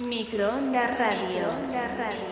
Microondas Radio. Radio.